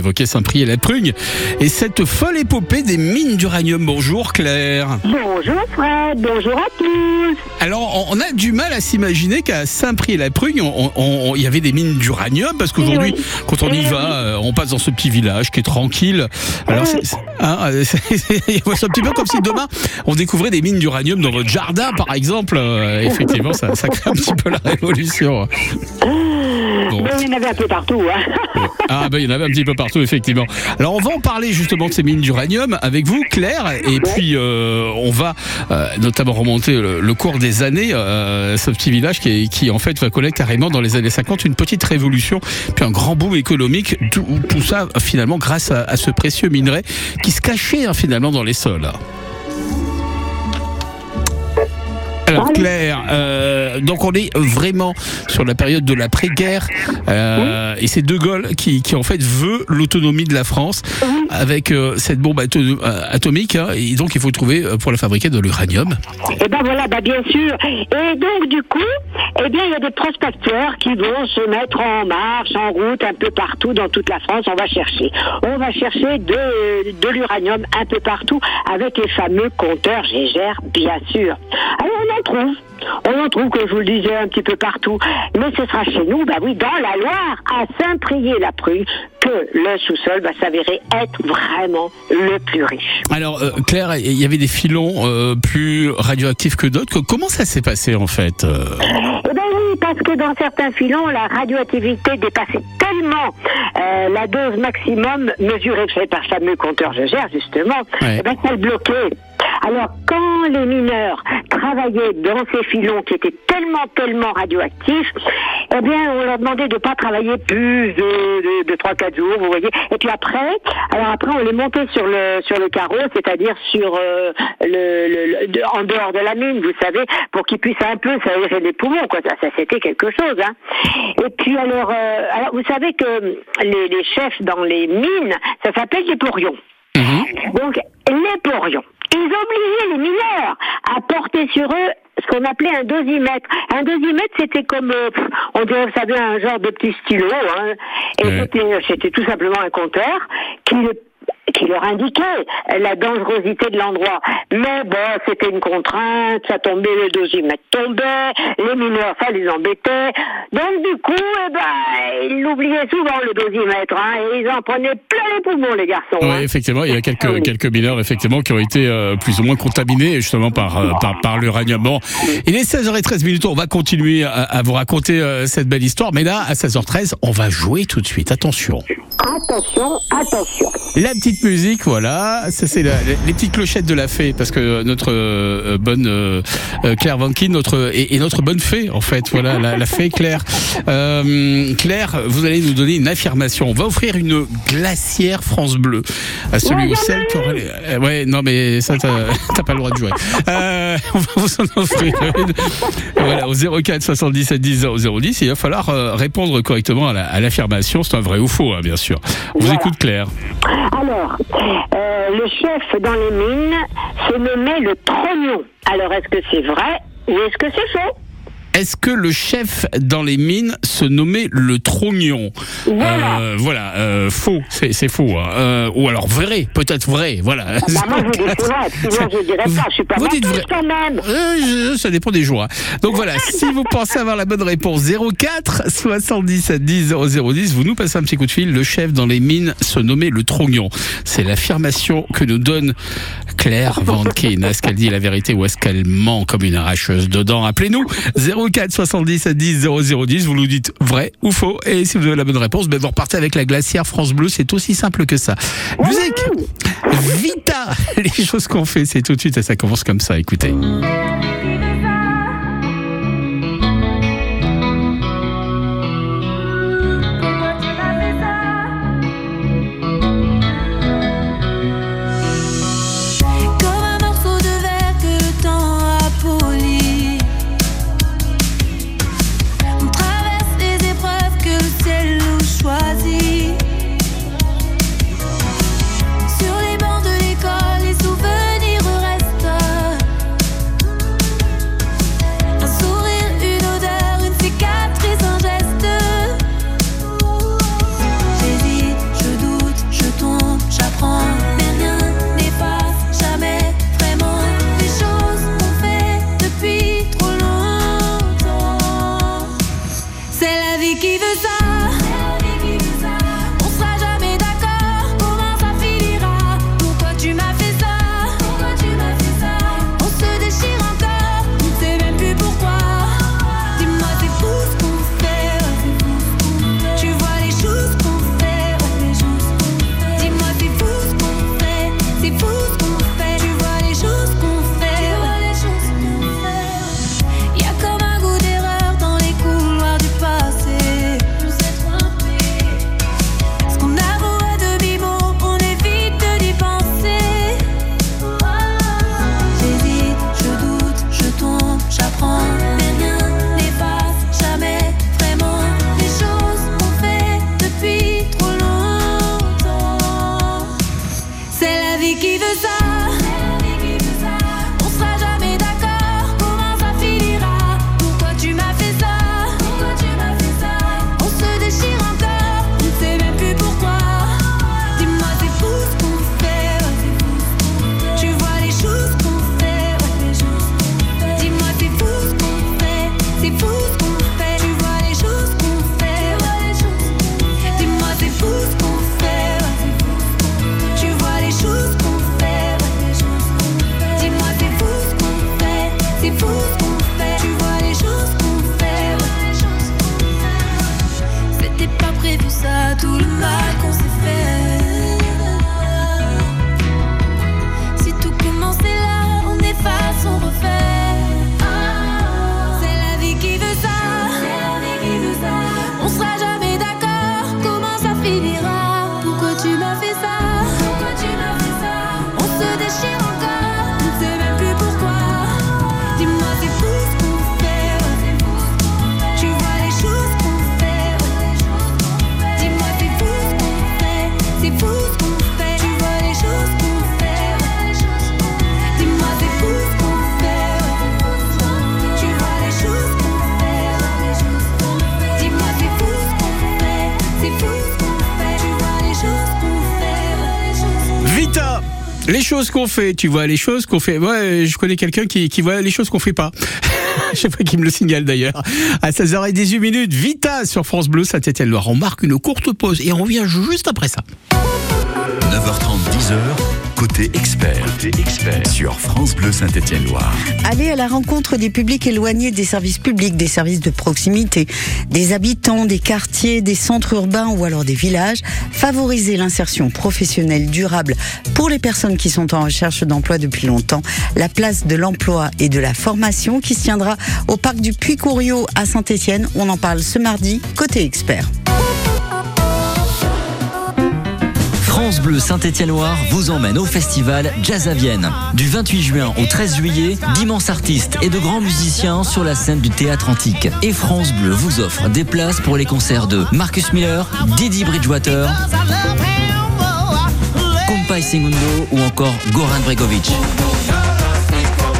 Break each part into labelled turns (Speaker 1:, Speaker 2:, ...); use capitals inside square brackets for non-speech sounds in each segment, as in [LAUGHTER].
Speaker 1: Évoquer Saint-Prix-et-la-Prugne et cette folle épopée des mines d'uranium. Bonjour Claire.
Speaker 2: Bonjour Fred, bonjour à tous.
Speaker 1: Alors on a du mal à s'imaginer qu'à Saint-Prix-et-la-Prugne il y avait des mines d'uranium parce qu'aujourd'hui
Speaker 2: oui.
Speaker 1: quand on y
Speaker 2: Eh
Speaker 1: va euh, on passe dans ce petit village qui est tranquille. Alors
Speaker 2: Eh
Speaker 1: c'est hein, [LAUGHS] un petit peu comme si demain on découvrait des mines d'uranium dans votre jardin par exemple. Euh, effectivement ça, ça crée un petit peu la révolution. [LAUGHS] Bon.
Speaker 2: Mais il y en avait un peu partout. Hein.
Speaker 1: Ah ben il y en avait un petit peu partout effectivement. Alors on va en parler justement de ces mines d'uranium avec vous Claire et puis euh, on va euh, notamment remonter le, le cours des années euh, ce petit village qui, est- qui en fait va connaître carrément dans les années 50 une petite révolution puis un grand boom économique tout, tout ça finalement grâce à, à ce précieux minerai qui se cachait hein, finalement dans les sols. Alors Claire, euh, donc on est vraiment sur la période de l'après-guerre euh, et c'est De Gaulle qui, qui en fait veut l'autonomie de la France avec euh, cette bombe ato- atomique hein, et donc il faut trouver pour la fabriquer de l'uranium.
Speaker 2: Et ben voilà, bah bien sûr. Et donc du coup, eh bien il y a des prospecteurs qui vont se mettre en marche, en route, un peu partout dans toute la France. On va chercher. On va chercher de, de l'uranium un peu partout avec les fameux compteurs Gégère, bien sûr. Alors on en trouve. On en trouve, comme je vous le disais, un petit peu partout. Mais ce sera chez nous, bah oui, dans la Loire, à Saint-Prié-la-Prugne, que le sous-sol va s'avérer être vraiment le plus riche.
Speaker 1: Alors euh, Claire, il y avait des filons euh, plus radioactifs que d'autres. Comment ça s'est passé en fait euh
Speaker 2: Eh ben oui, parce que dans certains filons, la radioactivité dépassait tellement la dose maximum mesurée par le fameux compteur Gégère, justement,
Speaker 1: Ouais.
Speaker 2: eh ben ça le bloquait. Alors, quand les mineurs travaillaient dans ces filons qui étaient tellement, tellement radioactifs, eh bien, on leur demandait de pas travailler plus de, de, de 3-4 jours, vous voyez. Et puis après, alors après, on les montait sur le, sur le carreau, c'est-à-dire sur euh, le, le- le- de- en dehors de la mine, vous savez, pour qu'ils puissent un peu s'aérer les poumons, quoi. Ça, ça, c'était quelque chose, hein. Et puis alors, euh, alors, vous savez que les, les chefs dans les mines, ça s'appelle des porions. Donc, les porions, ils obligeaient les mineurs à porter sur eux ce qu'on appelait un dosimètre. Un dosimètre, c'était comme, euh, on dirait, vous savez, un genre de petit stylo. Hein, et
Speaker 1: Ouais.
Speaker 2: c'était, c'était tout simplement un compteur qui qui leur indiquait la dangerosité de l'endroit. Mais bon, c'était une contrainte, ça tombait, le dosimètre tombait, les mineurs, ça les embêtait. Donc du coup, eh ben, ils l'oubliaient souvent, le dosimètre, hein, et ils en prenaient plein les poumons, les garçons.
Speaker 1: Oui,
Speaker 2: hein.
Speaker 1: effectivement, il y a
Speaker 2: Ah
Speaker 1: quelques,
Speaker 2: oui.
Speaker 1: quelques mineurs effectivement qui ont été euh, plus ou moins contaminés justement par, euh, par, par l'uranium. Bon, il est 16h13 minutes, on va continuer à, à vous raconter euh, cette belle histoire, mais là, à 16h13, on va jouer tout de suite. Attention.
Speaker 2: Attention, attention.
Speaker 1: La petite musique, voilà, ça c'est la- les petites clochettes de la fée, parce que notre euh, bonne euh, euh, Claire Vankin, notre et, et notre bonne fée en fait, voilà, la, la fée Claire. Euh, Claire, vous allez nous donner une affirmation. On va offrir une glacière France Bleu à celui ou celle qui aura. les- euh, ouais, non mais ça t'as [LAUGHS] t'as pas le droit de jouer. [LAUGHS] On va vous en offrir une. Voilà, au 04 77 10 010, il va falloir euh, répondre correctement à la- l'affirmation. C'est un vrai ou faux, hein, bien sûr. On vous écoute Claire.
Speaker 2: Alors, euh, le chef dans les mines se nommait le trognon. Alors, est-ce que c'est vrai ou est-ce que c'est faux?
Speaker 1: Est-ce que le chef dans les mines se nommait le trognon
Speaker 2: Voilà.
Speaker 1: Euh, voilà, euh, faux, c'est faux. hein. Euh, ou alors vrai, peut-être vrai, voilà.
Speaker 2: Bah, moi, je vous dis c'est vrai, sinon je dirais pas. Je suis pas
Speaker 1: Vous dites vrai.
Speaker 2: quand même.
Speaker 1: Je- ça dépend des jours. hein. Donc voilà, si vous pensez avoir la bonne réponse, 04 77 10 0010, vous nous passez un petit coup de fil. Le chef dans les mines se nommait le trognon. C'est l'affirmation que nous donne Claire Van Keen. Est-ce qu'elle dit la vérité ou est-ce qu'elle ment comme une arracheuse dedans? Appelez-nous 04 77 10 0010. Vous nous dites vrai ou faux. Et si vous avez la bonne réponse, ben vous repartez avec la glacière France Bleu. C'est aussi simple que ça. Musique Vita [LAUGHS] Les choses qu'on fait, c'est tout de suite et ça commence comme ça. Écoutez.
Speaker 3: Les choses qu'on fait, tu vois, les choses qu'on fait.
Speaker 1: Ouais, je connais quelqu'un qui, voit les choses qu'on fait pas. [LAUGHS] Je sais pas qui me le signale d'ailleurs. À 16h18 minutes, Vita sur France Bleu Saint-Étienne-Loire. On marque une courte pause et on revient juste après ça.
Speaker 4: 9h30, 10h, côté expert. Côté expert sur France Bleu Saint-Étienne-Loire.
Speaker 5: Aller à la rencontre des publics éloignés des services publics, des services de proximité, des habitants, des quartiers, des centres urbains ou alors des villages, favoriser l'insertion professionnelle durable pour les personnes qui sont en recherche d'emploi depuis longtemps, la place de l'emploi et de la formation qui se tiendra au parc du Puy-Couriot à Saint-Étienne. On en parle ce mardi, côté expert.
Speaker 6: France Bleu Saint-Étienne-Loire vous emmène au festival Jazz à Vienne. Du 28 juin au 13 juillet, d'immenses artistes et de grands musiciens sur la scène du théâtre antique. Et France Bleu vous offre des places pour les concerts de Marcus Miller, Didi Bridgewater, Kumpai Segundo ou encore Goran Bregovic.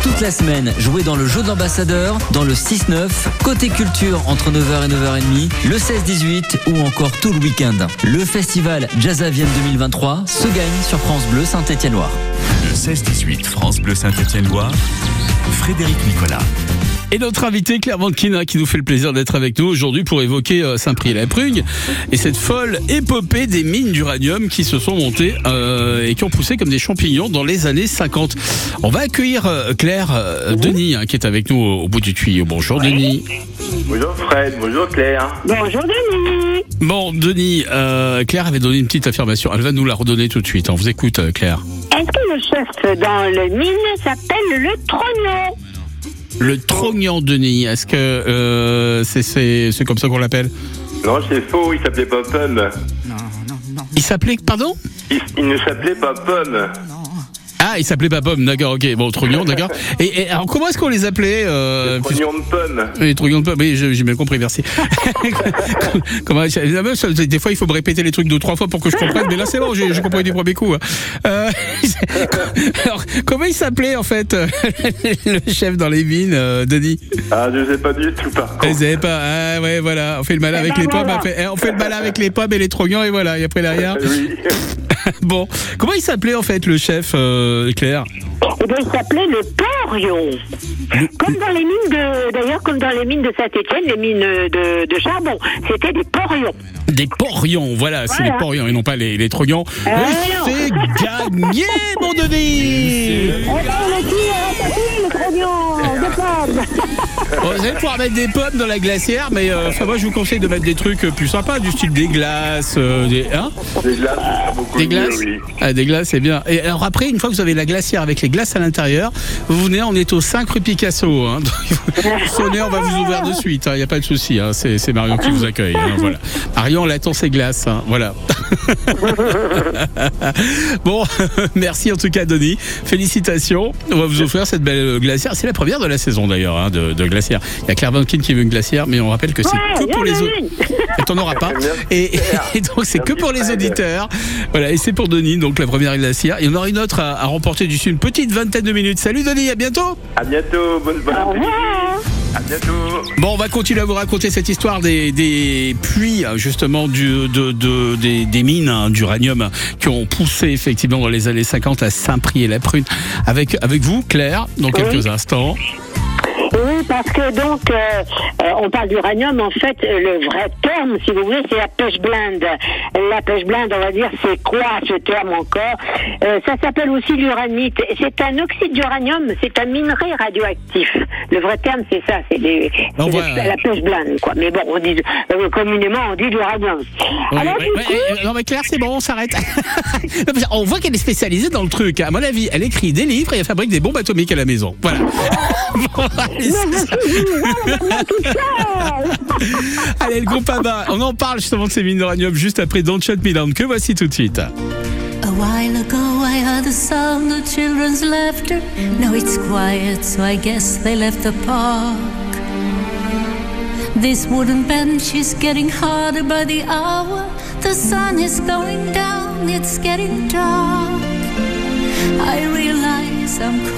Speaker 6: Toute la semaine, jouez dans le jeu de l'ambassadeur, dans le 6-9, côté culture entre 9h et 9h30, le 16-18 ou encore tout le week-end. Le festival Jazz à Vienne 2023 se gagne sur France Bleu Saint-Étienne-Loire.
Speaker 4: Le 16-18 France Bleu Saint-Étienne-Loire. Frédéric Nicolas.
Speaker 1: Et notre invité Claire Vankina qui nous fait le plaisir d'être avec nous aujourd'hui pour évoquer euh, Saint-Prix-la-Prugne et cette folle épopée des mines d'uranium qui se sont montées euh, et qui ont poussé comme des champignons dans les années 50. On va accueillir euh, Claire euh, Denis hein, qui est avec nous au, au bout du tuyau. Bonjour Denis.
Speaker 7: Bonjour Fred, bonjour Claire.
Speaker 2: Bonjour Denis.
Speaker 1: Bon Denis, euh, Claire avait donné une petite affirmation. Elle va nous la redonner tout de suite. On vous écoute euh, Claire.
Speaker 2: Est-ce que le chef dans le mine s'appelle le trognon?
Speaker 1: Le trognon Denis, est-ce que euh, c'est c'est c'est comme ça qu'on l'appelle?
Speaker 7: Non, c'est faux, il s'appelait pas Pomme.
Speaker 1: Il s'appelait pardon?
Speaker 7: Il, il ne s'appelait pas Pomme.
Speaker 1: Ah, il s'appelait pas Pomme, d'accord, ok. Bon, Trognon, d'accord. [LAUGHS] Et, et alors, comment est-ce qu'on les appelait euh,
Speaker 7: Le Trognon de Pomme.
Speaker 1: Les Trognons de Pomme, oui, j'ai j'ai bien compris, merci. [LAUGHS] comment, ça, des fois, il faut me répéter les trucs deux, trois fois pour que je comprenne, mais là, c'est bon, j'ai compris du premier coup. hein. Euh, [LAUGHS] alors, comment il s'appelait, en fait, euh, le chef dans les mines, euh, Denis?
Speaker 7: Ah, je sais pas du tout par
Speaker 1: Vous
Speaker 7: contre.
Speaker 1: savez pas, ah ouais, voilà, on fait le malin avec
Speaker 2: ben
Speaker 1: les pommes, eh, on fait le malin avec les pommes et les trognons, et voilà, et après derrière?
Speaker 7: Oui.
Speaker 1: Bon, comment il s'appelait, en fait, le chef, euh, Claire
Speaker 2: Eh bien, il s'appelait le porion. Comme dans les mines de, d'ailleurs, comme dans les mines de Saint-Étienne, les mines de, de charbon, c'était des porions.
Speaker 1: Des porions, voilà, c'est
Speaker 2: Voilà.
Speaker 1: les porions et non pas les, les trognons.
Speaker 2: Ah,
Speaker 1: Et
Speaker 2: non.
Speaker 1: c'est gagné, mon Denis
Speaker 2: le de
Speaker 1: Vous allez pouvoir mettre des pommes dans la glacière, mais euh, enfin, moi je vous conseille de mettre des trucs euh, plus sympas, du style des glaces, euh, des, hein
Speaker 7: Des glaces, beaucoup
Speaker 1: des
Speaker 7: mieux,
Speaker 1: glaces.
Speaker 7: oui.
Speaker 1: Ah, des glaces, c'est bien. Et alors après, une fois que vous avez la glacière avec les glaces à l'intérieur, vous venez, on est au 5 rue Picasso. Hein, sonnez, on va vous ouvrir de suite. Il n'y a pas de souci. Hein, c'est Marion qui vous accueille. hein, voilà. Marion, on attend ses glaces. hein, voilà. [LAUGHS] bon, [LAUGHS] merci en tout cas, Denis. Félicitations. On va vous offrir cette belle glacière. C'est la première de la saison d'ailleurs hein, de, de glacière. Il y a Claire Vankin qui veut une glacière, mais on rappelle que c'est
Speaker 2: Ouais,
Speaker 1: que pour les autres. Et t'en auras pas. Et, donc c'est que pour les auditeurs. Voilà, et c'est pour Denis, donc la première glacière. Il y en aura une autre à, à remporter d'ici une petite vingtaine de minutes. Salut Denis, à bientôt.
Speaker 7: À bientôt, bonne bonne
Speaker 2: Au
Speaker 7: après-midi.
Speaker 2: revoir.
Speaker 7: À bientôt.
Speaker 1: Bon, on va continuer à vous raconter cette histoire des, des puits, hein, justement, du, de, de- des, des mines hein, d'uranium qui ont poussé effectivement dans les années 50 à Saint-Prix et la Prune. Avec, avec vous, Claire, dans quelques instants.
Speaker 2: Oui, parce que donc, euh, euh, on parle d'uranium, en fait, euh, le vrai terme, si vous voulez, c'est la pêche blinde. La pêche blinde, on va dire, c'est quoi ce terme encore? Euh, Ça s'appelle aussi l'uranite. C'est un oxyde d'uranium, c'est un minerai radioactif. Le vrai terme, c'est ça, c'est
Speaker 1: voilà.
Speaker 2: la pêche blinde, quoi. Mais bon, on dit, euh, communément, on dit l'uranium.
Speaker 1: Oui,
Speaker 2: Alors, du coup,
Speaker 1: ouais, non mais Claire, c'est bon, on s'arrête. [LAUGHS] Non, parce on voit qu'elle est spécialisée dans le truc. À mon avis, elle écrit des livres et elle fabrique des bombes atomiques à la maison. Voilà. [LAUGHS] Bon. [LAUGHS] Allez, le groupe ABBA, on en parle justement de ces mines d'uranium juste après Don't Shut Me Down, que voici tout de suite.
Speaker 3: A while ago I heard the sound of children's laughter. Now it's quiet, so I guess they left the park. This wooden bench is getting harder by the hour. The sun is going down, it's getting dark. I realize I'm cold.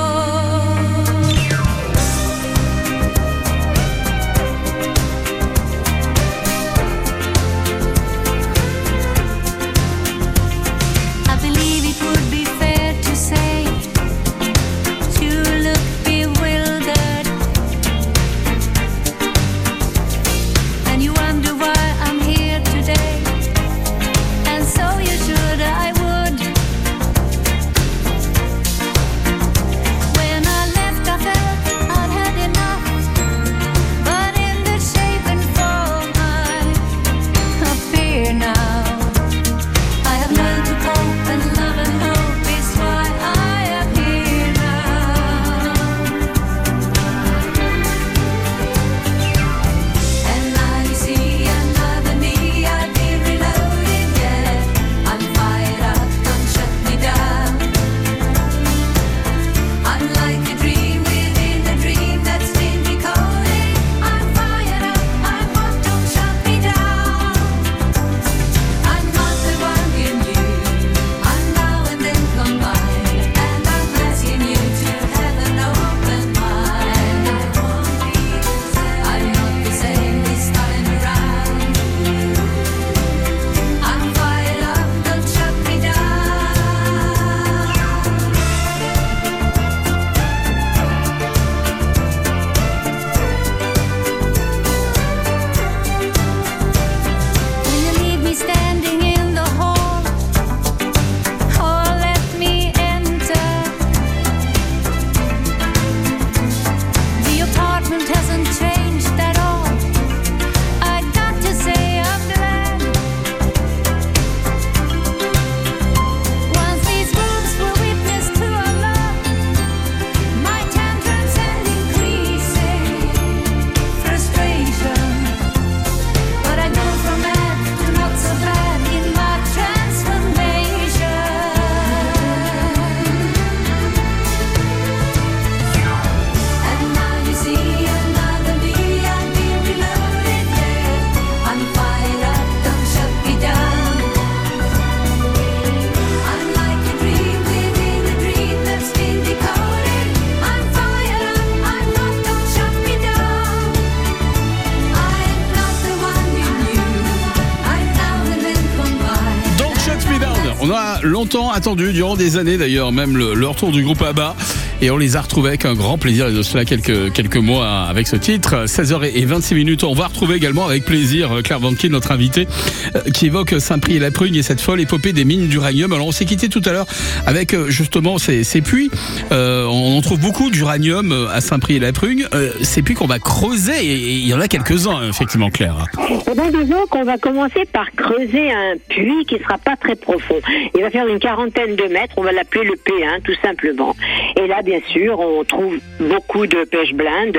Speaker 1: Attendu, durant des années d'ailleurs, même le, le retour du groupe ABBA. Et on les a retrouvés avec un grand plaisir, et de cela quelques, quelques mois avec ce titre. 16h26 minutes. On va retrouver également avec plaisir euh, Claire Vanquet, notre invitée, euh, qui évoque Saint-Prix et la Prugne et cette folle épopée des mines d'uranium. Alors on s'est quitté tout à l'heure avec euh, justement ces, ces puits. Euh, on trouve beaucoup d'uranium à Saint-Prix et la Prugne. Euh, ces puits qu'on va creuser, et il y en a quelques-uns, effectivement, Claire.
Speaker 2: Eh bien, disons qu'on va commencer par creuser un puits qui sera pas très profond. Il va faire une quarantaine de mètres, on va l'appeler le P1, tout simplement. Et là, bien sûr, on trouve beaucoup de pêche blinde.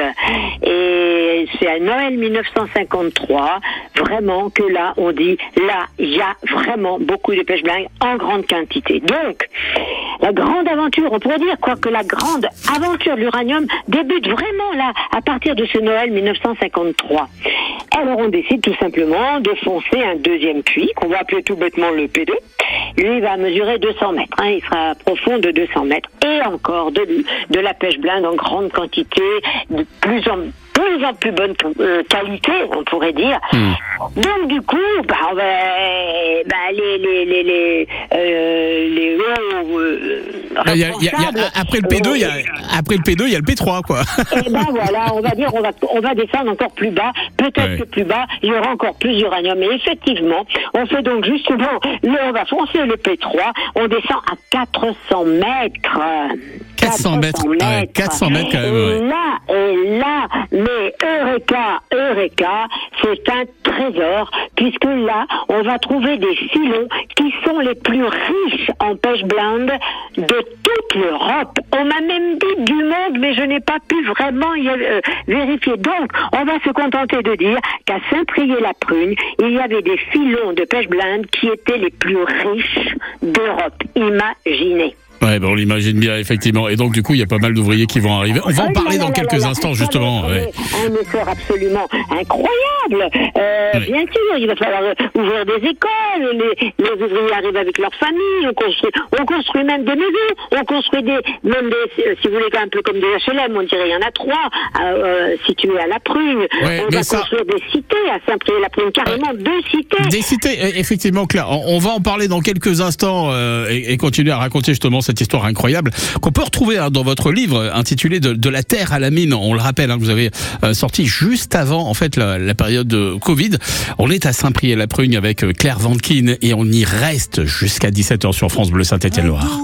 Speaker 2: Et c'est à Noël 1953, vraiment, que là, on dit, là, il y a vraiment beaucoup de pêche blinde en grande quantité. Donc, la grande aventure, on pourrait dire quoi que la grande aventure de l'uranium débute vraiment là, à partir de ce Noël 1953. Alors on décide tout simplement de foncer un deuxième puits, qu'on va appeler tout bêtement le P2. Lui, il va mesurer 200 mètres, hein, il sera profond de 200 mètres. Et encore de, de la pêche blinde en grande quantité, de plus en plus en plus bonne euh, qualité, on pourrait dire. Donc du coup, bah, va, bah, les les les les euh, les euh,
Speaker 1: Il y a- il y a- il y a-
Speaker 2: responsables,
Speaker 1: après le P2, il y a, après le P2, il y a le P3, quoi.
Speaker 2: et ben [LAUGHS] voilà, on va dire, on va, on va descendre encore plus bas. Peut-être
Speaker 1: Ouais.
Speaker 2: que plus bas, il y aura encore plus d'uranium. Et effectivement, on fait donc justement, le, on va foncer le P3, on descend à 400 mètres.
Speaker 1: 400 400 mètres. Ouais, 400 mètres quand même,
Speaker 2: Et là, et là, mais Eureka, Eureka, c'est un trésor, puisque là, on va trouver des filons qui sont les plus riches en pêche blinde de toute l'Europe. On m'a même dit du monde, mais je n'ai pas pu vraiment y euh, vérifier. Donc, on va se contenter de dire qu'à Saint-Priest-la-Prugne, il y avait des filons de pêche blinde qui étaient les plus riches d'Europe. Imaginez.
Speaker 1: Ouais, ben on l'imagine bien, effectivement. Et donc, du coup, il y a pas mal d'ouvriers qui vont arriver. On va en
Speaker 2: Ah,
Speaker 1: parler dans quelques instants, justement. ouais.
Speaker 2: Un effort absolument incroyable. Euh,
Speaker 1: Oui.
Speaker 2: Bien sûr, il va falloir euh, ouvrir des écoles. Les, les ouvriers arrivent avec leur famille. On construit, on construit même des maisons. On construit des, même des, si vous voulez, un peu comme des HLM. On dirait il y en a trois euh, situés à la.
Speaker 1: Ouais,
Speaker 2: on va
Speaker 1: ça-
Speaker 2: construire des cités à Saint-Priest-la-Prugne, carrément deux cités.
Speaker 1: Des cités, eh, effectivement, Claire. On on va en parler dans quelques instants et, et continuer à raconter justement cette histoire incroyable qu'on peut retrouver hein, dans votre livre intitulé de, la terre à la mine. On le rappelle, hein, vous avez euh, sorti juste avant en fait la, période de Covid. On est à Saint-Priest-la-Prugne avec euh, Claire Vankin et on y reste jusqu'à 17h sur France Bleu Saint-Étienne-Loire.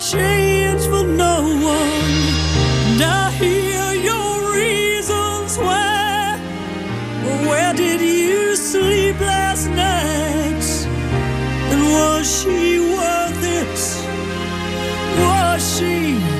Speaker 8: Change for no one. And I hear your reasons why. Where did you sleep last night? And was she worth it? Was she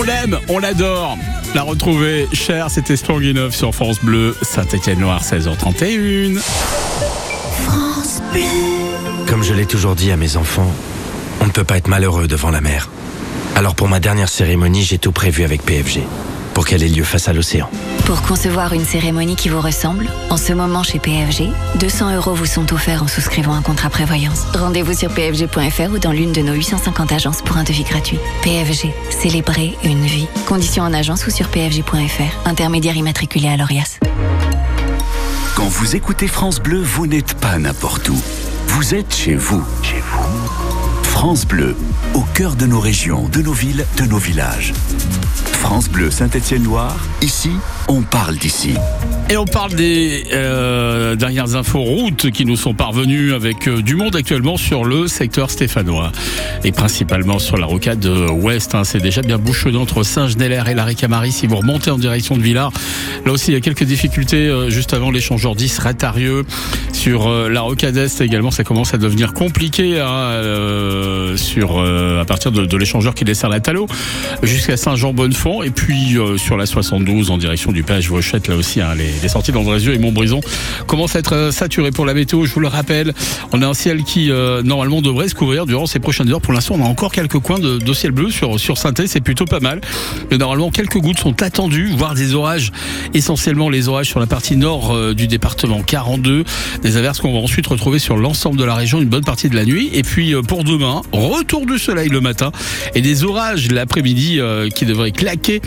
Speaker 8: On
Speaker 1: l'aime, on l'adore. La retrouver, cher, c'était Strong Enough sur France Bleu, Saint-Étienne-Loire, 16h31.
Speaker 9: Comme je l'ai toujours dit à mes enfants, on ne peut pas être malheureux devant la mer. Alors pour ma dernière cérémonie, j'ai tout prévu avec PFG, pour qu'elle ait lieu face à l'océan.
Speaker 10: Pour concevoir une cérémonie qui vous ressemble, en ce moment chez PFG, 200 euros vous sont offerts en souscrivant un contrat prévoyance. Rendez-vous sur pfg.fr ou dans l'une de nos 850 agences pour un devis gratuit. PFG, célébrer une vie. Conditions en agence ou sur pfg.fr. Intermédiaire immatriculé à l'ORIAS.
Speaker 4: Quand vous écoutez France Bleu, vous n'êtes pas n'importe où. Vous êtes chez vous. Chez vous. France Bleu, au cœur de nos régions, de nos villes, de nos villages. France Bleu Saint-Étienne-Loire, ici, on parle d'ici.
Speaker 1: Et on parle des euh, dernières infos routes qui nous sont parvenues avec euh, du monde actuellement sur le secteur stéphanois. Et principalement sur la rocade ouest. hein. C'est déjà bien bouchonné entre Saint-Genélaire et la Ricamari. Si vous remontez en direction de Villars, là aussi il y a quelques difficultés euh, juste avant l'échangeur 10 Ratarieux. Sur euh, la rocade est également, ça commence à devenir compliqué hein, euh, euh, à partir de, l'échangeur qui dessert la Talo jusqu'à Saint-Jean-Bonnefond. Et puis euh, sur la 72 en direction du page Vauchette, là aussi, hein, les, les sorties d'Andrézieux et Montbrison commencent à être euh, saturées pour la météo. Je vous le rappelle, on a un ciel qui euh, normalement devrait se couvrir durant ces prochaines heures. Pour l'instant, on a encore quelques coins de, ciel bleu sur, sur c'est plutôt pas mal. Mais normalement, quelques gouttes sont attendues, voire des orages, essentiellement les orages sur la partie nord euh, du département 42. Des averses qu'on va ensuite retrouver sur l'ensemble de la région une bonne partie de la nuit. Et puis pour demain, retour du soleil le matin et des orages l'après-midi qui devraient claquer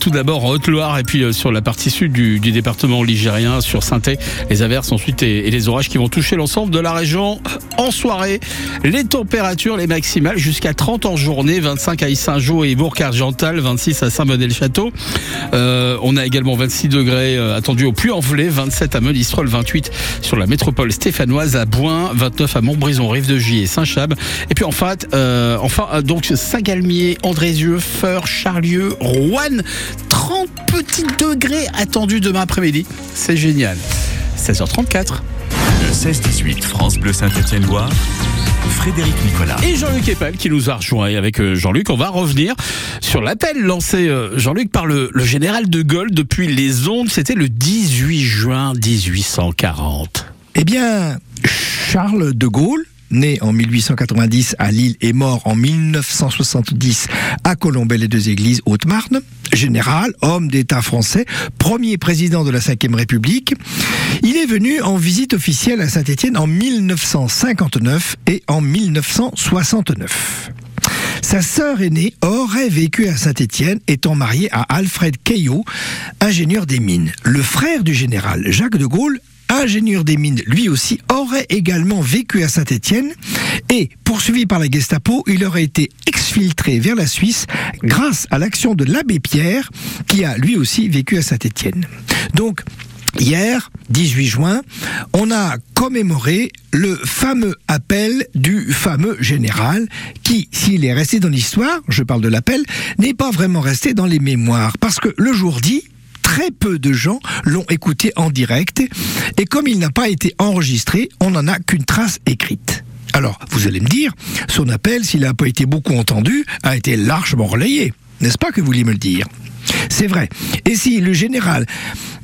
Speaker 1: tout d'abord en Et puis euh, sur la partie sud du, département ligérien, sur saint les averses ensuite et, les orages qui vont toucher l'ensemble de la région en soirée. Les températures, les maximales jusqu'à 30 en journée, 25 à Saint-Jean et Bourg-Argental, 26 à Saint-Bonnet-le-Château. Euh, on a également 26 degrés euh, attendus au Puy-en-Velay, 27 à Monistrol, 28 sur la métropole stéphanoise à Boin, 29 à Montbrison, Rive-de-Gier et Saint-Chab. Et puis enfin, euh, enfin donc Saint-Galmier, Andrézieux, Feur, Charlieu, Rouen, 30 petits degrés attendus demain après-midi. C'est génial. 16h34.
Speaker 4: Le 16-18 France Bleu Saint-Étienne-Loire, Frédéric Nicolas.
Speaker 1: Et Jean-Luc Epel qui nous a rejoint. Et avec euh, Jean-Luc, on va revenir sur l'appel lancé, euh, Jean-Luc, par le, le général de Gaulle depuis les ondes. C'était le 18 juin 1840.
Speaker 11: Eh bien, Charles de Gaulle, né en 1890 à Lille et mort en 1970 à Colombey-les-Deux-Églises, Haute-Marne, général, homme d'État français, premier président de la Ve République, il est venu en visite officielle à Saint-Étienne en 1959 et en 1969. Sa sœur aînée aurait vécu à Saint-Étienne, étant mariée à Alfred Caillot, ingénieur des mines. Le frère du général Jacques de Gaulle, ingénieur des mines, lui aussi, aurait également vécu à Saint-Étienne et, poursuivi par la Gestapo, il aurait été exfiltré vers la Suisse grâce à l'action de l'abbé Pierre, qui a lui aussi vécu à Saint-Étienne. Donc, Hier, 18 juin, on a commémoré le fameux appel du fameux général qui, s'il est resté dans l'histoire, je parle de l'appel, n'est pas vraiment resté dans les mémoires. Parce que le jour dit, très peu de gens l'ont écouté en direct et comme il n'a pas été enregistré, on n'en a qu'une trace écrite. Alors, vous allez me dire, son appel, s'il n'a pas été beaucoup entendu, a été largement relayé. N'est-ce pas que vous vouliez me le dire? C'est vrai. Et si le général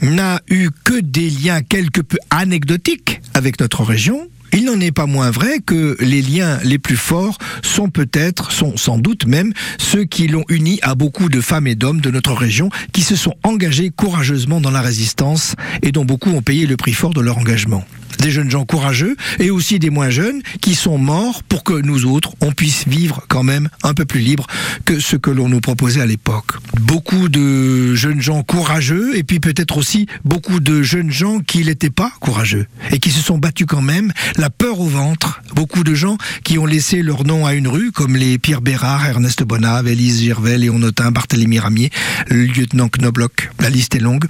Speaker 11: n'a eu que des liens quelque peu anecdotiques avec notre région, il n'en est pas moins vrai que les liens les plus forts sont peut-être, sont sans doute même, ceux qui l'ont uni à beaucoup de femmes et d'hommes de notre région qui se sont engagés courageusement dans la résistance et dont beaucoup ont payé le prix fort de leur engagement. Des jeunes gens courageux et aussi des moins jeunes qui sont morts pour que nous autres, on puisse vivre quand même un peu plus libre que ce que l'on nous proposait à l'époque. Beaucoup de jeunes gens courageux et puis peut-être aussi beaucoup de jeunes gens qui n'étaient pas courageux et qui se sont battus quand même, la peur au ventre. Beaucoup de gens qui ont laissé leur nom à une rue comme les Pierre Bérard, Ernest Bonave, Élise Gervais, Léon Notin, Barthélemy Ramier, le lieutenant Knobloch. La liste est longue.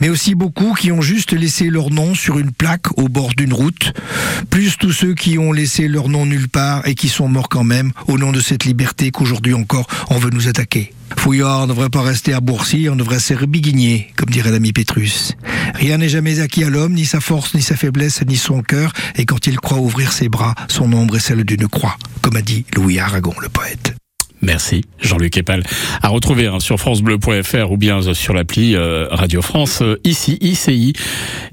Speaker 11: Mais aussi beaucoup qui ont juste laissé leur nom sur une plaque au bord d'une route, plus tous ceux qui ont laissé leur nom nulle part et qui sont morts quand même au nom de cette liberté qu'aujourd'hui encore on veut nous attaquer. Fouillard ne devrait pas rester à Bourcy, on devrait se rebiguigner, comme dirait l'ami Pétrus. Rien n'est jamais acquis à l'homme, ni sa force, ni sa faiblesse, ni son cœur, et quand il croit ouvrir ses bras, son ombre est celle d'une croix, comme a dit Louis Aragon, le poète.
Speaker 1: Merci Jean-Luc Epal. À retrouver hein, sur francebleu.fr ou bien euh, sur l'appli euh, Radio France euh, ici ICI.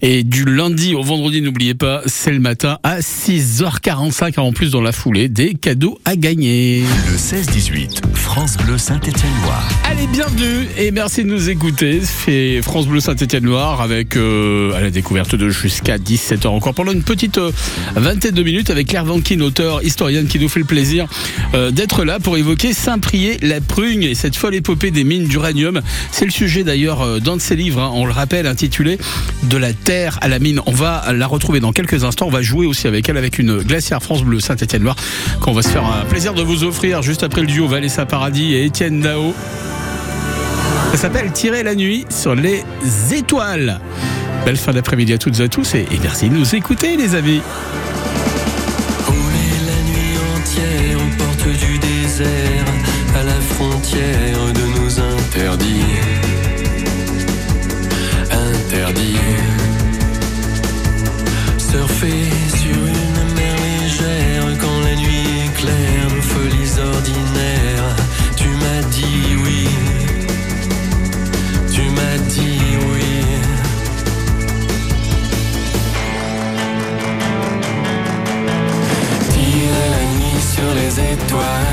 Speaker 1: Et du lundi au vendredi, n'oubliez pas, c'est le matin à 6h45 en plus dans la foulée des cadeaux à gagner.
Speaker 4: Le 16-18 France Bleu Saint-Étienne-Loire.
Speaker 1: Allez, bienvenue et merci de nous écouter. C'est France Bleu Saint-Étienne-Loire avec euh, à la découverte de jusqu'à 17h encore pendant une petite euh, vingtaine de minutes avec Claire Vankin, auteur, historienne qui nous fait le plaisir euh, d'être là pour évoquer Saint-Prié-la-Prugne et cette folle épopée des mines d'uranium. C'est le sujet d'ailleurs euh, d'un de ses livres, hein, on le rappelle, intitulé De la terre à la mine. On va la retrouver dans quelques instants. On va jouer aussi avec elle avec une glacière France Bleu Saint-Étienne-Loire qu'on va se faire un plaisir de vous offrir juste après le duo Valessa Paradis et Étienne Dao. Ça s'appelle Tirer la nuit sur les étoiles. Belle fin d'après-midi à toutes et à tous et merci de nous écouter les amis.
Speaker 12: À la frontière de nos interdits. Interdits. Surfer sur une mer légère quand la nuit éclaire nos folies ordinaires. Tu m'as dit oui. Tu m'as dit oui. La nuit sur les étoiles.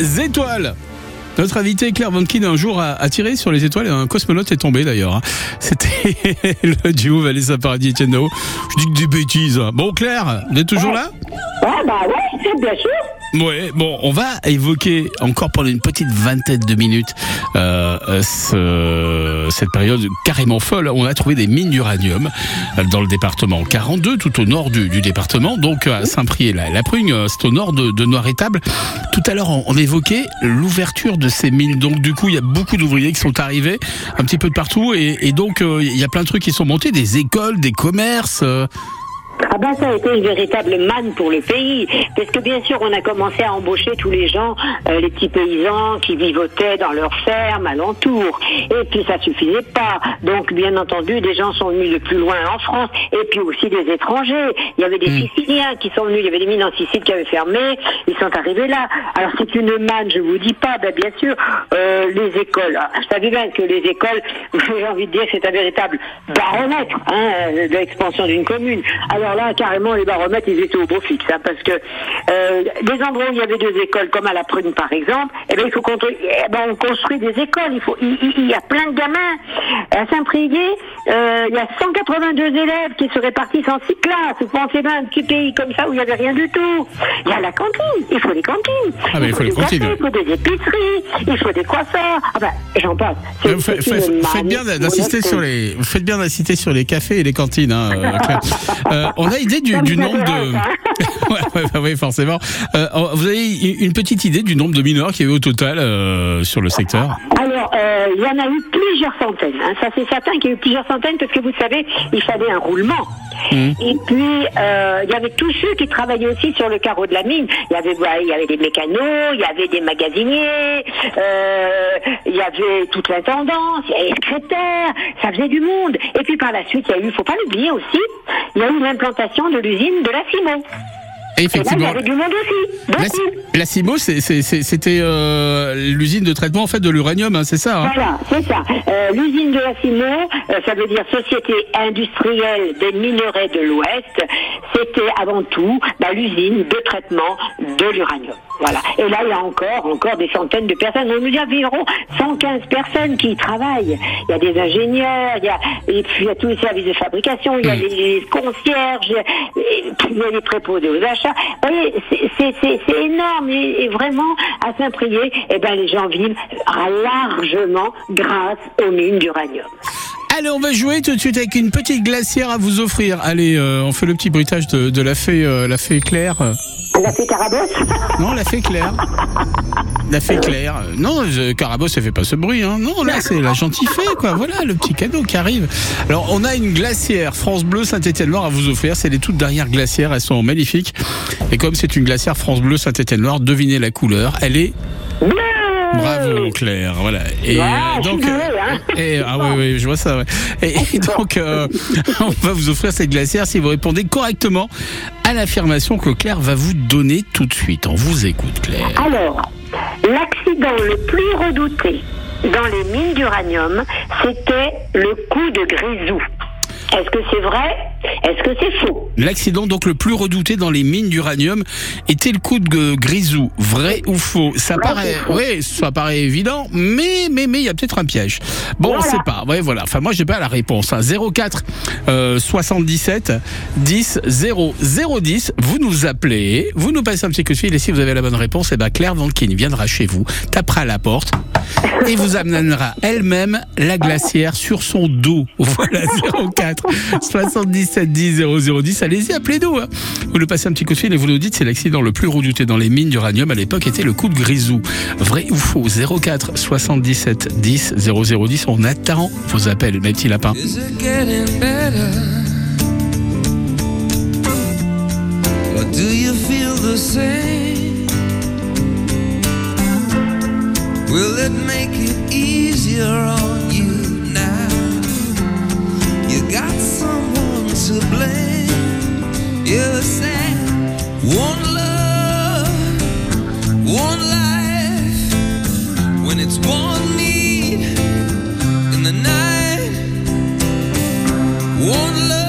Speaker 12: Étoiles.
Speaker 1: Notre invité Claire Vonkin un jour a, a tiré sur les étoiles et un cosmonaute est tombé d'ailleurs. hein. C'était [LAUGHS] le duo Vanessa Paradis et Etienne Dao. Je dis que des bêtises. hein. Bon Claire, vous êtes toujours là?
Speaker 2: Ouais, bah ouais, c'est bien sûr.
Speaker 1: Ouais, bon, on va évoquer encore pendant une petite vingtaine de minutes euh, euh, ce- cette période carrément folle. On a trouvé des mines d'uranium euh, dans le département 42, tout au nord du, du département, donc à Saint-Priest. La, Prugne, euh, c'est au nord de, de Noir-Étable. Tout à l'heure, on, évoquait l'ouverture de ces mines. Donc du coup, il y a beaucoup d'ouvriers qui sont arrivés un petit peu de partout, et, et donc il y a plein de trucs qui sont montés, des écoles, des commerces.
Speaker 2: Ah ben ça a été une véritable manne pour le pays, parce que bien sûr on a commencé à embaucher tous les gens, euh, les petits paysans qui vivotaient dans leurs fermes alentour, et puis ça suffisait pas. Donc bien entendu des gens sont venus de plus loin en France, et puis aussi des étrangers. Il y avait des Siciliens qui sont venus, il y avait des mines en Sicile qui avaient fermé, ils sont arrivés là. Alors c'est une manne, je vous dis pas, ben bien sûr euh, les écoles. Ah, Je savais bien que les écoles, [LAUGHS] j'ai envie de dire, c'est un véritable baromètre hein, euh, de l'expansion d'une commune. Alors là, carrément, les baromètres, ils étaient au beau fixe, hein, parce que euh, des endroits où il y avait deux écoles, comme à la Prune par exemple, eh ben il faut construire, eh ben, on construit des écoles. Il faut, il, il- y a plein de gamins à Saint-Priest. Euh, il y a 182 élèves qui se répartissent en six classes. Vous pensez bien un petit pays comme ça où il n'y avait rien du tout. Il y a la cantine. Il faut des cantines.
Speaker 1: Ah, il faut les
Speaker 2: des
Speaker 1: cantines,
Speaker 2: cafés, Il faut des épiceries. Il faut des croissants. Ah ben, j'en passe.
Speaker 1: Vous faites, bien d'insister sur les, vous faites bien d'insister sur les cafés et les cantines, hein, euh. [LAUGHS] Euh, on a idée du, du nombre de, [LAUGHS] ouais, ouais, bah oui, forcément. Euh, vous avez une petite idée du nombre de mineurs qu'il y a eu au total euh, sur le secteur?
Speaker 2: Alors, euh, il y en a eu plusieurs centaines. hein. Ça, c'est certain qu'il y a eu plusieurs centaines parce que vous savez, il fallait un roulement.
Speaker 1: Mmh.
Speaker 2: Et puis, euh, il y avait tous ceux qui travaillaient aussi sur le carreau de la mine. Il y avait, il y avait des mécanos, il y avait des magasiniers, euh, il y avait toute l'intendance, il y avait les secrétaires, ça faisait du monde. Et puis par la suite, il y a eu, faut pas l'oublier aussi, il y a eu l'implantation de l'usine de la Cimo.
Speaker 1: Et
Speaker 2: Et là,
Speaker 1: effectivement,
Speaker 2: du monde aussi.
Speaker 1: la,
Speaker 2: Beaucoup.
Speaker 1: la CIMO, c'était euh, l'usine de traitement en fait de l'uranium, hein, c'est ça hein?
Speaker 2: Voilà, c'est ça. Euh, L'usine de la Cimo, euh, ça veut dire Société industrielle des minerais de l'Ouest, c'était avant tout bah, l'usine de traitement de l'uranium. Voilà. Et là, il y a encore, encore des centaines de personnes. On nous dit environ 115 personnes qui y travaillent. Il y a des ingénieurs, il y a, et puis il y a tous les services de fabrication, il y a les concierges, et puis il y a les préposés aux achats. C'est- énorme et, et vraiment à Saint-Prié, eh ben, les gens vivent largement grâce aux mines d'uranium.
Speaker 1: Allez, on va jouer tout de suite avec une petite glacière à vous offrir. Allez, euh, on fait le petit bruitage de, de la fée, euh, la fée Claire.
Speaker 2: La fée Carabosse [LAUGHS]
Speaker 1: Non, la fée Claire. La fée Claire. Euh, Non, je- Carabosse, ça fait pas ce bruit. Hein. Non, là, c'est la gentille fée, quoi. Voilà, le petit cadeau qui arrive. Alors, on a une glacière France Bleu Saint-Étienne-Noir à vous offrir. C'est les toutes dernières glacières. Elles sont magnifiques. Et comme c'est une glacière France Bleu Saint-Étienne-Noir, devinez la couleur. Elle est Bravo Claire, voilà. Et euh, donc,
Speaker 2: douée, hein.
Speaker 1: et, ah oui, oui, je vois ça. ouais. Et, [LAUGHS] et donc, euh, [LAUGHS] on va vous offrir cette glacière si vous répondez correctement à l'affirmation que Claire va vous donner tout de suite. On vous écoute, Claire.
Speaker 2: Alors, l'accident le plus redouté dans les mines d'uranium, c'était le coup de Grisou. Est-ce que c'est vrai? Est-ce que c'est faux?
Speaker 1: L'accident donc le plus redouté dans les mines d'uranium était le coup de Grisou? Vrai ou faux? Ça paraît, oui, ça paraît évident, mais mais mais il y a peut-être un piège. Bon, on sait pas. Ouais, voilà. Enfin, moi j'ai pas la réponse. Hein. 04 euh, 77 10 0 010. Vous nous appelez, vous nous passez un petit coup de fil et si vous avez la bonne réponse, eh ben Claire Vankin viendra chez vous, tapera à la porte et vous amènera elle-même la glacière sur son dos. [LAUGHS] Voilà 04 77 10 00 10. Allez-y, appelez-nous. hein. Vous nous passez un petit coup de fil et vous nous dites c'est l'accident le plus redouté dans les mines d'uranium à l'époque était le coup de grisou. Vrai ou faux? 04 77 10 00 10. On attend vos appels, mes petits lapins.
Speaker 13: Do you feel the same? Will it make it easier on? You? Got someone to blame. You said one love, one life. When it's one need in the night. One love,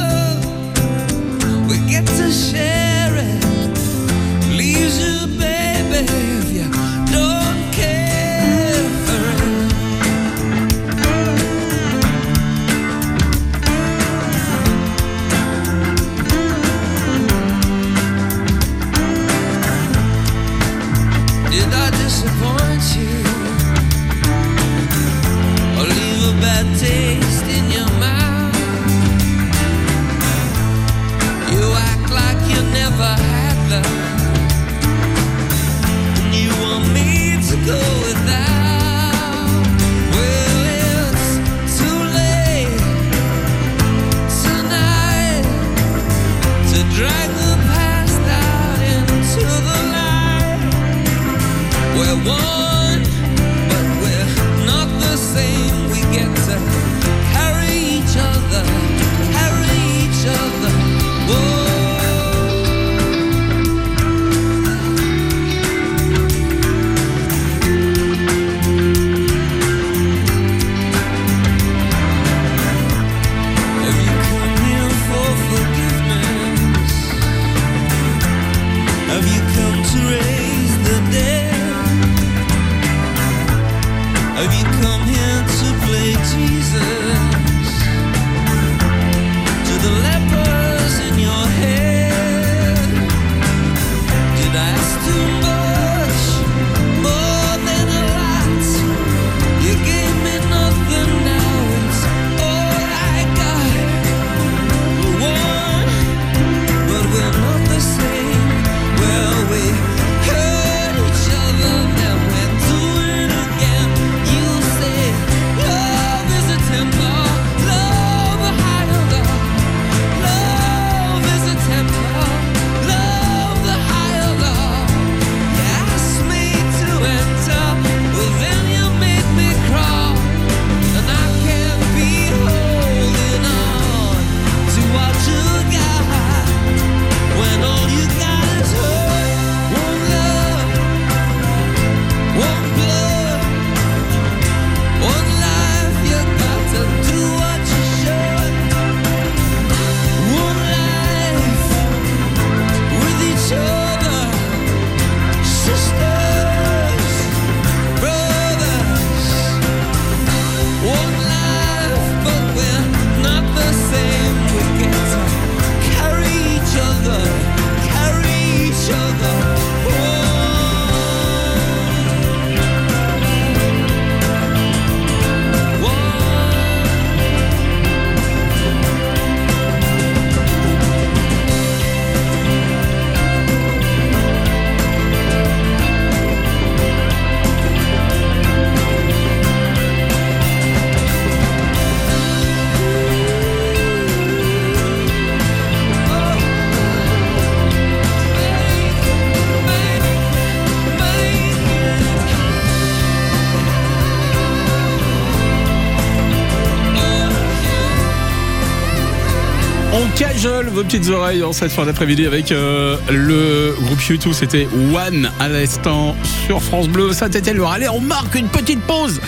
Speaker 1: petites oreilles en cette fin d'après-midi avec euh, le groupe YouTube. C'était One à l'instant sur France Bleu Saint-Étienne-Loire. Allez, on marque une petite pause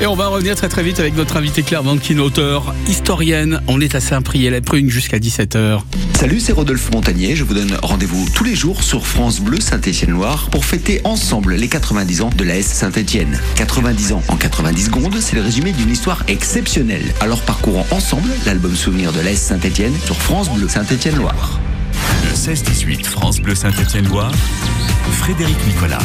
Speaker 1: et on va revenir très très vite avec notre invité Claire Vankin, auteur, historienne. On est à Saint-Priest, la prune jusqu'à 17h.
Speaker 14: Salut, c'est Rodolphe Montagnier. Je vous donne rendez-vous tous les jours sur France Bleu Saint-Étienne-Loire pour fêter ensemble les 90 ans de la S Saint-Étienne. 90 ans en 90 secondes, c'est le résumé d'une histoire exceptionnelle. Alors parcourons ensemble l'album souvenir de la S Saint-Étienne sur France Bleu Saint-Étienne-Loire.
Speaker 4: Le 16-18 France Bleu Saint-Étienne-Loire, Frédéric Nicolas.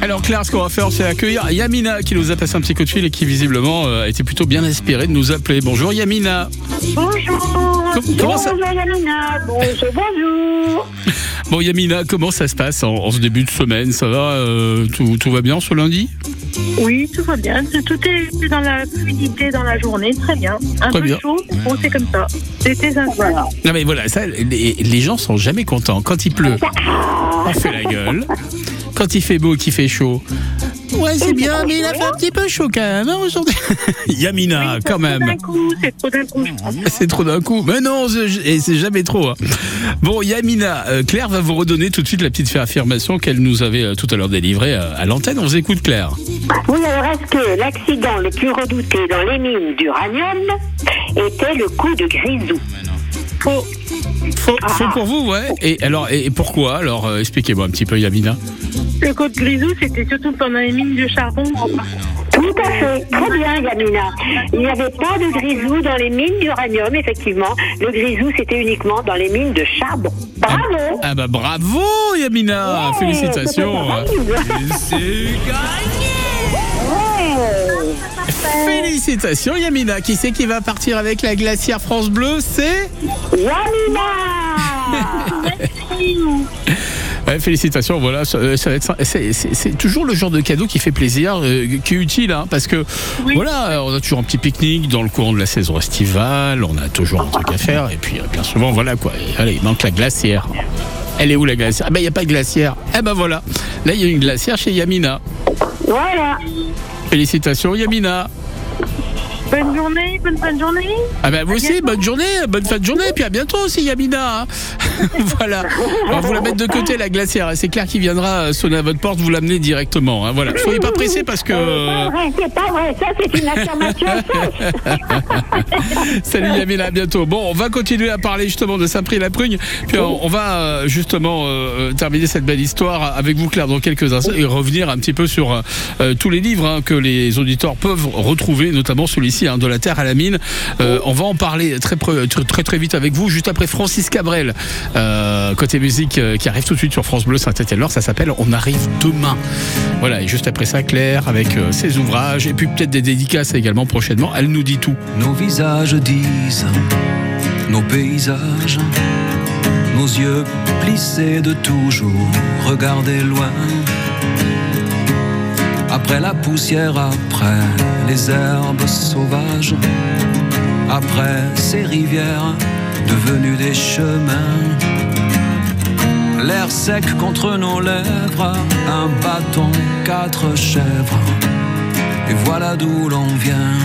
Speaker 1: Alors Claire, ce qu'on va faire, c'est accueillir Yamina qui nous a passé un petit coup de fil et qui visiblement euh, était plutôt bien inspirée de nous appeler. Bonjour Yamina.
Speaker 2: Bonjour.
Speaker 1: comment ça-
Speaker 2: Bonjour Yamina. Bonjour, bonjour.
Speaker 1: Bon Yamina, comment ça se passe en, en ce début de semaine? Ça va euh, tout, tout va bien ce lundi?
Speaker 15: Oui, tout va bien. Tout est dans la fluidité dans la journée, très bien. Un
Speaker 1: Très
Speaker 15: peu
Speaker 1: bien.
Speaker 15: chaud, bon, c'est comme ça. C'était sympa.
Speaker 1: Non mais voilà, ça, les, les gens sont jamais contents. Quand il pleut, [LAUGHS] on fait la gueule. Quand il fait beau, qu'il fait chaud. Ouais, c'est bien, mais il a fait un petit peu chaud quand même hein, aujourd'hui. [LAUGHS] Yamina, quand même.
Speaker 15: D'un coup, c'est trop d'un coup. je [LAUGHS] pense.
Speaker 1: C'est trop d'un coup. Mais non, c'est- et c'est jamais trop. hein. Bon, Yamina, euh, Claire va vous redonner tout de suite la petite affirmation qu'elle nous avait euh, tout à l'heure délivrée euh, à l'antenne. On vous écoute, Claire.
Speaker 2: Oui, alors est-ce que l'accident le plus redouté dans les mines d'uranium était le coup de grisou?
Speaker 15: Faux.
Speaker 1: Faux, faux pour vous, ouais. Et alors, et, et pourquoi? Alors, euh, expliquez-moi un petit peu, Yamina.
Speaker 15: Le côte grisou, c'était surtout pendant les mines de charbon.
Speaker 2: Tout à fait, très bien Yamina. Il n'y avait pas de grisou dans les mines d'uranium, effectivement. Le grisou, c'était uniquement dans les mines de charbon. Bravo
Speaker 1: Ah bah bravo, Yamina.
Speaker 2: Ouais,
Speaker 1: Félicitations.
Speaker 2: Ouais.
Speaker 1: Félicitations, Yamina. Qui c'est qui va partir avec la glacière France Bleu C'est
Speaker 2: Yamina [LAUGHS]
Speaker 1: Ouais, félicitations, voilà, ça, euh, ça va être ça- c'est- toujours le genre de cadeau qui fait plaisir, euh, qui est utile, hein, parce que voilà, on a toujours un petit pique-nique dans le courant de la saison estivale, on a toujours un truc à faire, et puis euh, bien souvent, voilà quoi. Allez, il manque la glacière. Elle est où la glacière? Ah ben il n'y a pas de glacière. Eh ben voilà, là il y a une glacière chez Yamina.
Speaker 2: Voilà
Speaker 1: Félicitations Yamina.
Speaker 15: Bonne journée, bonne fin de journée.
Speaker 1: Ah ben vous aussi, bonne journée, bonne fin de journée, puis à bientôt aussi Yamina. hein. [LAUGHS] voilà, on va vous la mettre de côté la glacière, et c'est Claire qui viendra euh, sonner à votre porte, vous l'amener directement. hein, voilà, soyez pas pressés parce que...
Speaker 2: C'est pas vrai, c'est pas vrai, ça c'est une affirmation. [LAUGHS]
Speaker 1: Salut Yamina, à bientôt. Bon, on va continuer à parler justement de Saint-Prix-la-Prugne, puis on, on va euh, justement euh, terminer cette belle histoire avec vous Claire dans quelques instants et revenir un petit peu sur euh, tous les livres hein, que les auditeurs peuvent retrouver, notamment celui-ci, hein, De la terre à la mine. Euh, on va en parler très, très vite avec vous, juste après Francis Cabrel, euh, côté musique, euh, qui arrive tout de suite sur France Bleu Saint-Étienne-Loire, ça s'appelle On arrive demain. Voilà, et juste après ça, Claire avec ses ouvrages, et puis peut-être des dédicaces également prochainement, elle nous dit tout.
Speaker 16: Nos visages disent, nos paysages, nos yeux plissés de toujours regarder loin. Après la poussière, après les herbes sauvages, après ces rivières devenues des chemins. L'air sec contre nos lèvres, un bâton, quatre chèvres, et voilà d'où l'on vient.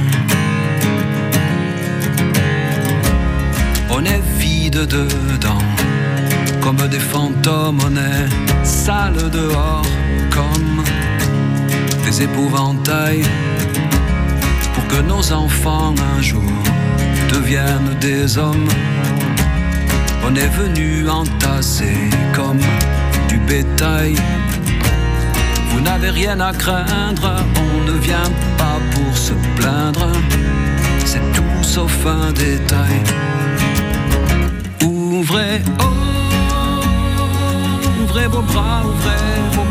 Speaker 16: On est vide dedans, comme des fantômes, on est sale dehors, comme des épouvantails, pour que nos enfants un jour deviennent des hommes. On est venu entasser comme du bétail. Vous n'avez rien à craindre, on ne vient pas pour se plaindre, c'est tout sauf un détail. Ouvrez, oh, ouvrez vos bras, ouvrez vos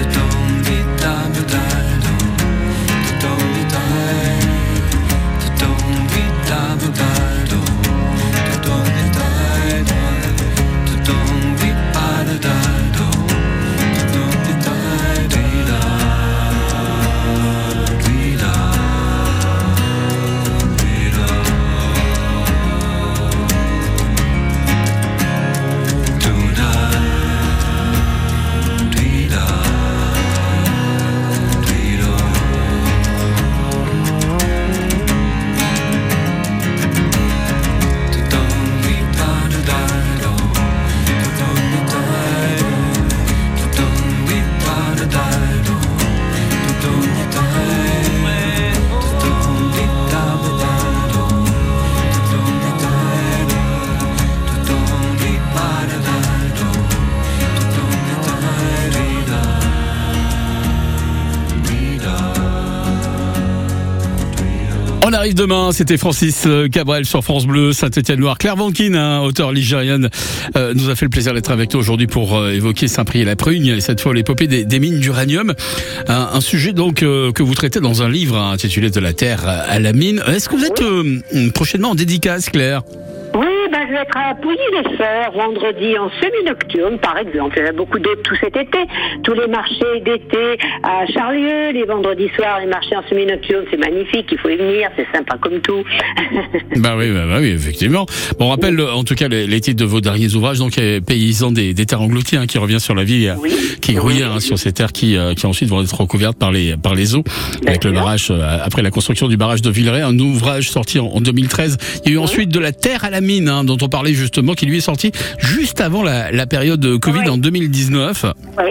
Speaker 1: On arrive demain, c'était Francis euh, Cabrel sur France Bleu, Saint-Étienne-Loire. Claire Vankin, un auteur ligérienne, euh, nous a fait le plaisir d'être avec nous aujourd'hui pour euh, évoquer Saint-Prix et la Prugne, et cette fois l'épopée des, des mines d'uranium. Un, un sujet donc euh, que vous traitez dans un livre hein, intitulé De la Terre à la mine. Est-ce que vous êtes prochainement en dédicace, Claire?
Speaker 2: Je vais être à Pouilly-les-Sœurs vendredi en semi-nocturne, par exemple. Il y en a beaucoup d'autres tout cet été. Tous les marchés d'été à Charlieu, les vendredis soirs, les marchés en semi-nocturne, c'est magnifique. Il faut y venir, c'est sympa comme tout. [LAUGHS]
Speaker 1: Bah oui, bah, bah oui, effectivement. Bon, on rappelle en tout cas les, les titres de vos derniers ouvrages, donc Paysans des, des terres englouties, hein, qui revient sur la vie, euh, qui grouillait hein, sur ces terres qui, euh, qui ensuite vont être recouvertes par les, par les eaux, avec le barrage, euh, après la construction du barrage de Villeray, un ouvrage sorti en, en 2013. Il y a eu ensuite De la terre à la mine, hein, dont on parlait justement, qui lui est sorti juste avant la, la période de Covid en 2019.
Speaker 2: Oui.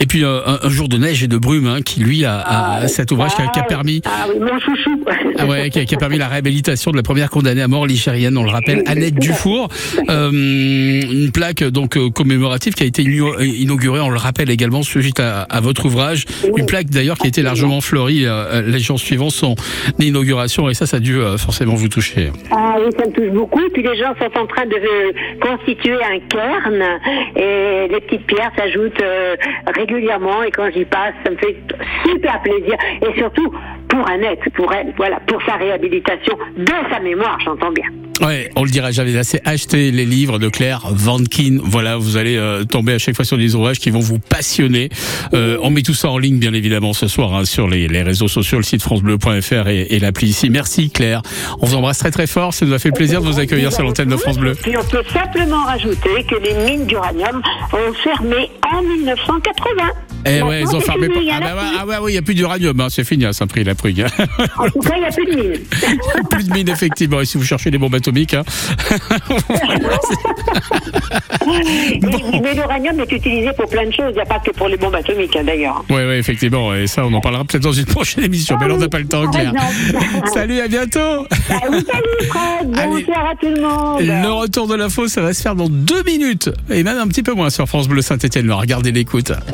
Speaker 1: Et puis euh, un, un jour de neige et de brume, hein, qui lui a, a cet ouvrage qui a, qui a permis
Speaker 2: Ah oui, mon chouchou.
Speaker 1: ah ouais, qui a, qui a permis la réhabilitation de la première condamnée à mort ligérienne, on le rappelle, Annette Dufour. Euh, une plaque donc euh, commémorative qui a été inaugurée, on le rappelle également, suite à, à votre ouvrage. Une plaque d'ailleurs qui a été largement fleurie euh, les jours suivant son inauguration, et ça, ça a dû forcément vous toucher.
Speaker 2: Ah oui, ça me touche beaucoup. Puis les gens sont en train de euh, constituer un cairn et les petites pierres s'ajoutent euh, régulièrement. Et quand j'y passe, ça me fait super plaisir. Et surtout pour Annette, pour elle, voilà, pour sa réhabilitation de sa mémoire, j'entends bien.
Speaker 1: Ouais, on le dira jamais assez. Achetez les livres de Claire Vankin. Voilà, vous allez euh, tomber à chaque fois sur des ouvrages qui vont vous passionner. Euh, on met tout ça en ligne, bien évidemment, ce soir hein, sur les, les réseaux sociaux, le site francebleu.fr et, et l'appli ici. Merci Claire. On vous embrasse très très fort. Ça nous a fait plaisir de vous accueillir sur l'antenne de France Bleu.
Speaker 2: Puis on peut simplement rajouter que les mines d'uranium ont fermé en 1980.
Speaker 1: Eh ouais, ils ont fermé.
Speaker 2: fini,
Speaker 1: Ah bah ouais, ah ouais, il y a plus d'uranium, hein, c'est fini à Saint-Prix la prugne.
Speaker 2: En tout cas, il n'y a plus de mines. [LAUGHS]
Speaker 1: plus de mines effectivement. Et si vous cherchez des bombes hein. [LAUGHS]
Speaker 2: Mais, mais l'uranium est utilisé pour plein de choses. Il n'y a pas que pour les bombes atomiques, hein, d'ailleurs.
Speaker 1: Ouais, ouais, effectivement. Et ça, on en parlera peut-être dans une prochaine émission. Mais là, on n'a pas le temps, Claire. [LAUGHS] Salut, à bientôt.
Speaker 2: Salut, salut, Fred. Bonsoir à tout le monde.
Speaker 1: Le retour de l'info, ça va se faire dans deux minutes. Et même un petit peu moins sur France Bleu Saint-Etienne. Regardez l'écoute.